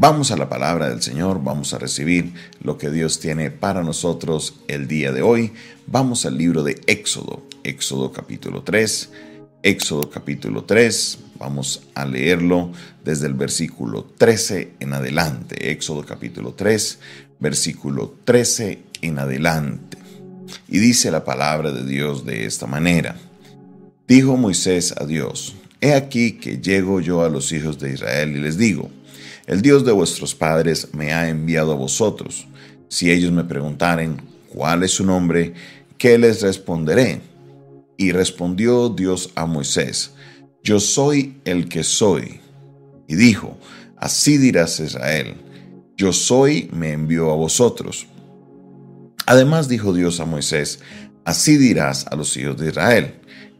Vamos a la palabra del Señor, vamos a recibir lo que Dios tiene para nosotros el día de hoy. Vamos al libro de Éxodo, Éxodo capítulo 3. Éxodo capítulo 3, vamos a leerlo desde el versículo 13 en adelante. Éxodo capítulo 3, versículo 13 en adelante. Y dice la palabra de Dios de esta manera. Dijo Moisés a Dios, He aquí que llego yo a los hijos de Israel y les digo, el Dios de vuestros padres me ha enviado a vosotros. Si ellos me preguntaren, ¿cuál es su nombre? ¿Qué les responderé? Y respondió Dios a Moisés, Yo soy el que soy. Y dijo, Así dirás Israel, Yo soy, me envió a vosotros. Además dijo Dios a Moisés, Así dirás a los hijos de Israel,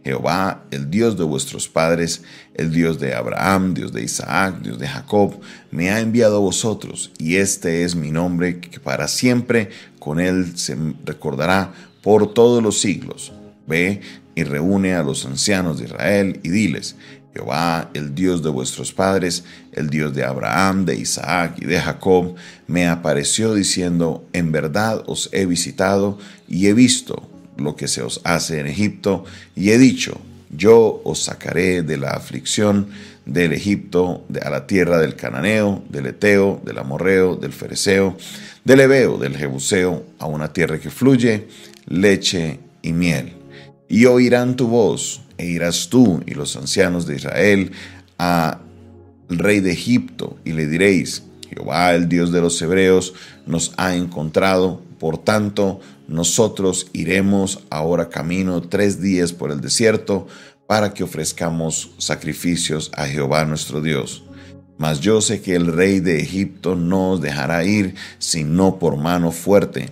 Jehová, el Dios de vuestros padres, el Dios de Abraham, Dios de Isaac, Dios de Jacob, me ha enviado a vosotros, y este es mi nombre que para siempre con él se recordará por todos los siglos. Ve y reúne a los ancianos de Israel y diles, Jehová, el Dios de vuestros padres, el Dios de Abraham, de Isaac y de Jacob, me apareció diciendo, en verdad os he visitado y he visto lo que se os hace en Egipto, y he dicho, yo os sacaré de la aflicción del Egipto a la tierra del Cananeo, del Eteo, del Amorreo, del Fereceo, del Ebeo, del Jebuseo, a una tierra que fluye leche y miel. Y oirán tu voz, e irás tú y los ancianos de Israel al rey de Egipto, y le diréis, Jehová, el Dios de los hebreos, nos ha encontrado, por tanto, nosotros iremos ahora camino tres días por el desierto para que ofrezcamos sacrificios a Jehová nuestro Dios. Mas yo sé que el rey de Egipto no os dejará ir sino por mano fuerte.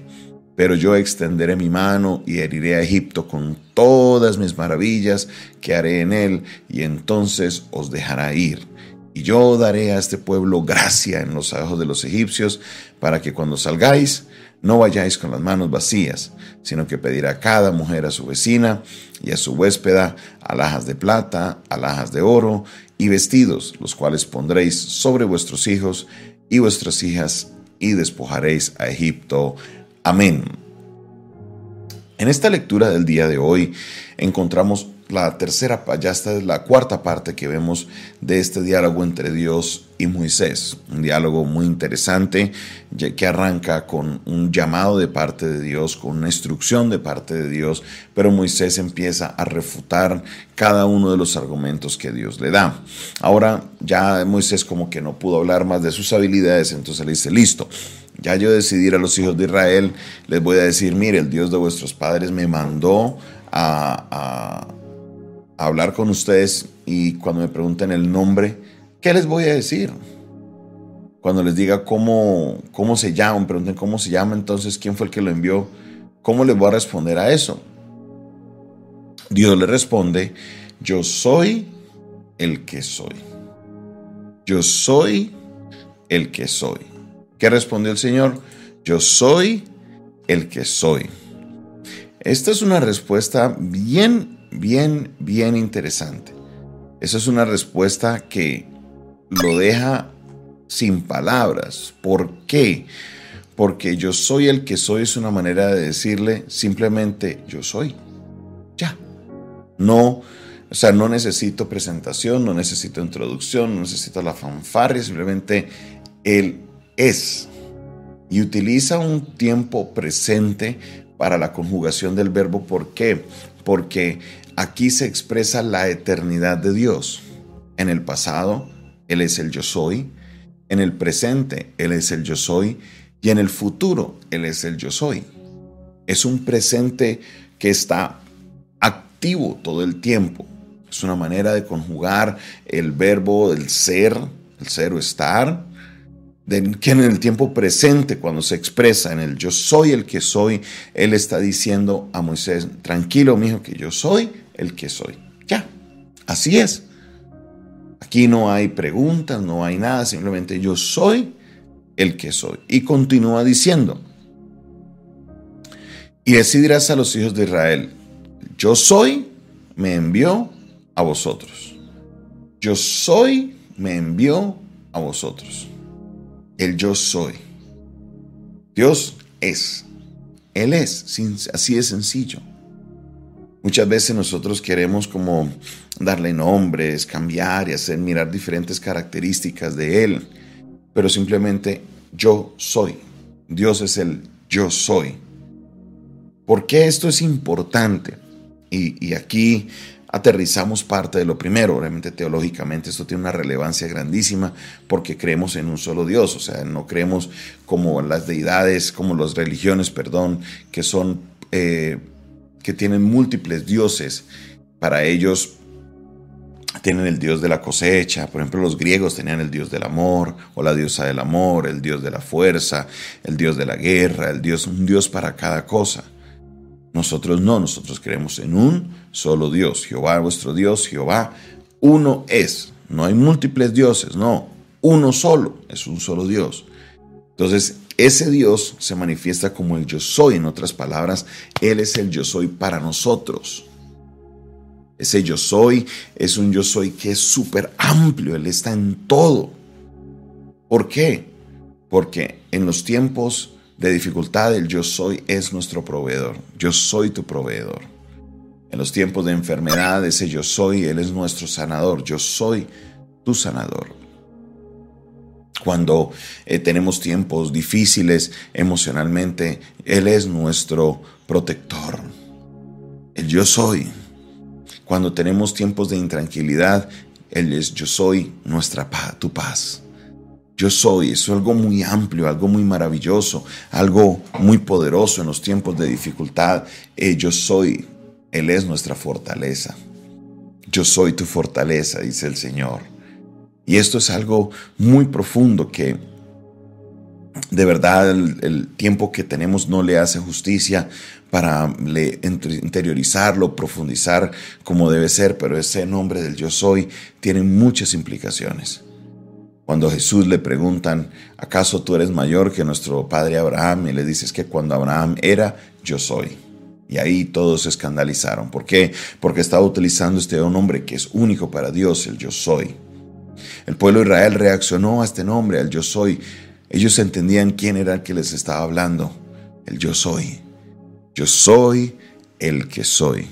Pero yo extenderé mi mano y heriré a Egipto con todas mis maravillas que haré en él, y entonces os dejará ir. Y yo daré a este pueblo gracia en los ojos de los egipcios, para que cuando salgáis no vayáis con las manos vacías, sino que pedirá cada mujer a su vecina y a su huéspeda alhajas de plata, alhajas de oro y vestidos, los cuales pondréis sobre vuestros hijos y vuestras hijas y despojaréis a Egipto. Amén. En esta lectura del día de hoy encontramos la tercera, ya esta es la cuarta parte que vemos de este diálogo entre Dios y Moisés. Un diálogo muy interesante que arranca con un llamado de parte de Dios, con una instrucción de parte de Dios, pero Moisés empieza a refutar cada uno de los argumentos que Dios le da. Ahora ya Moisés como que no pudo hablar más de sus habilidades, entonces le dice, listo. Ya yo decidí a los hijos de Israel, les voy a decir, mire, el Dios de vuestros padres me mandó a hablar con ustedes y cuando me pregunten el nombre, ¿qué les voy a decir? Cuando les diga cómo, cómo se llama, pregunten cómo se llama, entonces quién fue el que lo envió, ¿cómo les voy a responder a eso? Dios le responde, yo soy el que soy. Yo soy el que soy. ¿Qué respondió el Señor? Yo soy el que soy. Esta es una respuesta bien bien, bien interesante. Esa es una respuesta que lo deja sin palabras. ¿Por qué? Porque yo soy el que soy es una manera de decirle simplemente yo soy. Ya. No, o sea, no necesito presentación, no necesito introducción, no necesito la fanfarria, simplemente él es. Y utiliza un tiempo presente para la conjugación del verbo. ¿Por qué? Porque Aquí se expresa la eternidad de Dios. En el pasado, Él es el yo soy. En el presente, Él es el yo soy. Y en el futuro, Él es el yo soy. Es un presente que está activo todo el tiempo. Es una manera de conjugar el verbo del ser, el ser o estar, de que en el tiempo presente, cuando se expresa en el yo soy el que soy, Él está diciendo a Moisés, tranquilo, mijo, que yo soy el que soy. Ya, así es. Aquí no hay preguntas, no hay nada, simplemente yo soy el que soy. Y continúa diciendo, y así dirás a los hijos de Israel, yo soy, me envió a vosotros. Yo soy, me envió a vosotros. El yo soy. Dios es. Él es. Así es sencillo. Muchas veces nosotros queremos como darle nombres, cambiar y hacer mirar diferentes características de Él, pero simplemente yo soy. Dios es el yo soy. ¿Por qué esto es importante? Y, aquí aterrizamos parte de lo primero. Obviamente teológicamente esto tiene una relevancia grandísima porque creemos en un solo Dios. O sea, no creemos como las deidades, como las religiones, perdón, que son... Eh, que tienen múltiples dioses. Para ellos tienen el dios de la cosecha, por ejemplo los griegos tenían el dios del amor o la diosa del amor, el dios de la fuerza, el dios de la guerra, el dios un dios para cada cosa. Nosotros no, nosotros creemos en un solo Dios, Jehová vuestro Dios, Jehová uno es, no hay múltiples dioses, no, uno solo, es un solo Dios. Entonces, ese Dios se manifiesta como el yo soy, en otras palabras, Él es el yo soy para nosotros. Ese yo soy es un yo soy que es súper amplio, Él está en todo. ¿Por qué? Porque en los tiempos de dificultad el yo soy es nuestro proveedor. Yo soy tu proveedor. En los tiempos de enfermedad ese yo soy, Él es nuestro sanador. Yo soy tu sanador cuando eh, tenemos tiempos difíciles emocionalmente, Él es nuestro protector. El yo soy. Cuando tenemos tiempos de intranquilidad, Él es yo soy nuestra paz, tu paz. Yo soy, es algo muy amplio, algo muy maravilloso, algo muy poderoso en los tiempos de dificultad. Eh, yo soy, Él es nuestra fortaleza. Yo soy tu fortaleza, dice el Señor. Y esto es algo muy profundo que de verdad el, tiempo que tenemos no le hace justicia para interiorizarlo, profundizar como debe ser, pero ese nombre del yo soy tiene muchas implicaciones. Cuando Jesús le preguntan, ¿acaso tú eres mayor que nuestro padre Abraham? Y le dices que cuando Abraham era, yo soy. Y ahí todos se escandalizaron. ¿Por qué? Porque estaba utilizando este nombre que es único para Dios, el yo soy. El pueblo de Israel reaccionó a este nombre, al yo soy. Ellos entendían quién era el que les estaba hablando, el yo soy. Yo soy el que soy.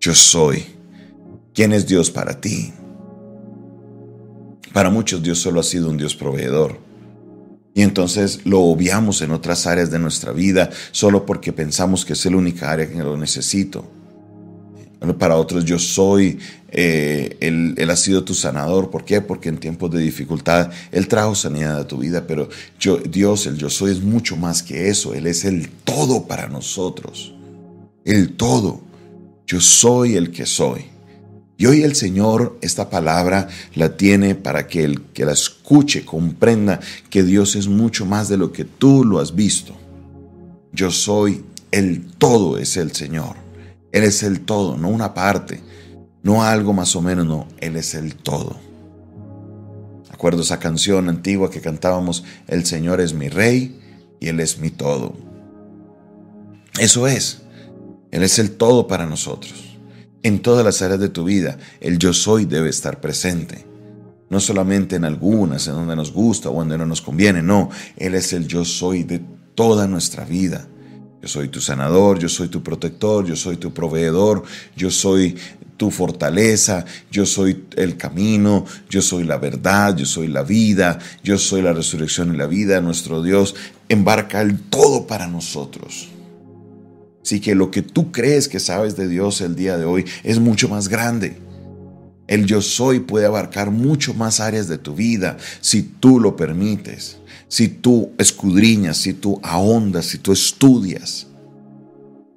Yo soy. ¿Quién es Dios para ti? Para muchos Dios solo ha sido un Dios proveedor. Y entonces lo obviamos en otras áreas de nuestra vida solo porque pensamos que es la única área que lo necesito para otros yo soy, eh, él, ha sido tu sanador. ¿Por qué? Porque en tiempos de dificultad Él trajo sanidad a tu vida, pero Dios, el yo soy es mucho más que eso. Él es el todo para nosotros. El todo. Yo soy el que soy. Y hoy el Señor esta palabra la tiene para que el que la escuche comprenda que Dios es mucho más de lo que tú lo has visto. Yo soy el todo es el Señor. Él es el todo, no una parte, no algo más o menos, no, Él es el todo. Acuerdo esa canción antigua que cantábamos, El Señor es mi rey y Él es mi todo. Eso es, Él es el todo para nosotros. En todas las áreas de tu vida, el yo soy debe estar presente. No solamente en algunas, en donde nos gusta o donde no nos conviene, no, Él es el yo soy de toda nuestra vida. Yo soy tu sanador, yo soy tu protector, yo soy tu proveedor, yo soy tu fortaleza, yo soy el camino, yo soy la verdad, yo soy la vida, yo soy la resurrección y la vida. Nuestro Dios embarca el todo para nosotros. Así que lo que tú crees que sabes de Dios el día de hoy es mucho más grande. El yo soy puede abarcar mucho más áreas de tu vida si tú lo permites si tú escudriñas, si tú ahondas, si tú estudias.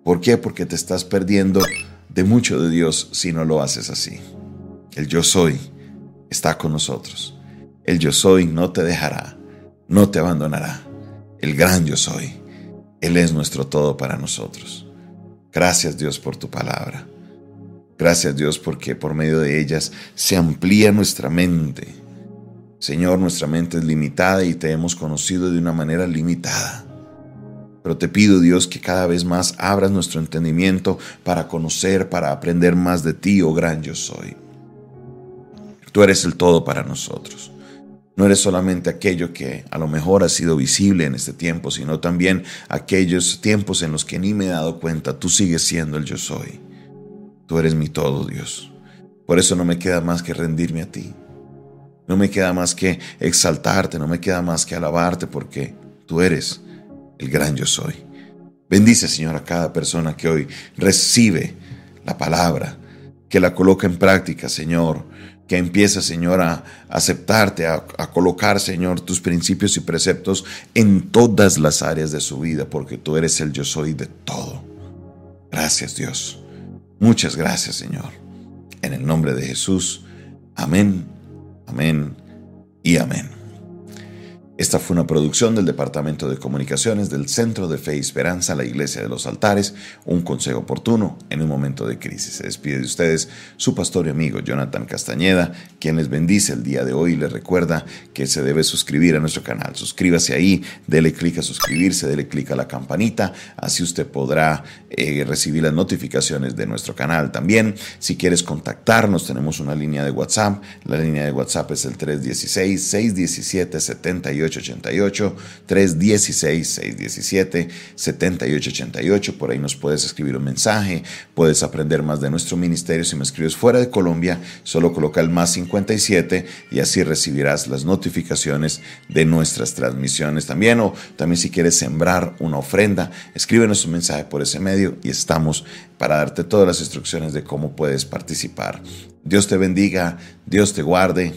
¿Por qué? Porque te estás perdiendo de mucho de Dios si no lo haces así. El yo soy está con nosotros. El yo soy no te dejará, no te abandonará. El gran yo soy. Él es nuestro todo para nosotros. Gracias Dios por tu palabra. Gracias Dios porque por medio de ellas se amplía nuestra mente Señor, nuestra mente es limitada y te hemos conocido de una manera limitada. Pero te pido, Dios, que cada vez más abras nuestro entendimiento para conocer, para aprender más de ti, oh gran yo soy. Tú eres el todo para nosotros. No eres solamente aquello que a lo mejor ha sido visible en este tiempo, sino también aquellos tiempos en los que ni me he dado cuenta, tú sigues siendo el yo soy. Tú eres mi todo, Dios. Por eso no me queda más que rendirme a ti. No me queda más que exaltarte, no me queda más que alabarte, porque tú eres el gran yo soy. Bendice, Señor, a cada persona que hoy recibe la palabra, que la coloca en práctica, Señor, que empieza, Señor, a aceptarte, a, a, colocar, Señor, tus principios y preceptos en todas las áreas de su vida, porque tú eres el yo soy de todo. Gracias, Dios. Muchas gracias, Señor. En el nombre de Jesús. Amén, amén y amén. Esta fue una producción del Departamento de Comunicaciones del Centro de Fe y Esperanza, la Iglesia de los Altares, un consejo oportuno en un momento de crisis. Se despide de ustedes su pastor y amigo Jonathan Castañeda, quien les bendice el día de hoy y les recuerda que se debe suscribir a nuestro canal. Suscríbase ahí, dele clic a suscribirse, dele clic a la campanita, así usted podrá eh, recibir las notificaciones de nuestro canal. También, si quieres contactarnos, tenemos una línea de WhatsApp. La línea de WhatsApp es el 316 617 78 7888 316 617 7888. Por ahí nos puedes escribir un mensaje, puedes aprender más de nuestro ministerio. Si me escribes fuera de Colombia, solo coloca el más 57 y así recibirás las notificaciones de nuestras transmisiones también. O también si quieres sembrar una ofrenda, escríbenos un mensaje por ese medio y estamos para darte todas las instrucciones de cómo puedes participar. Dios te bendiga, Dios te guarde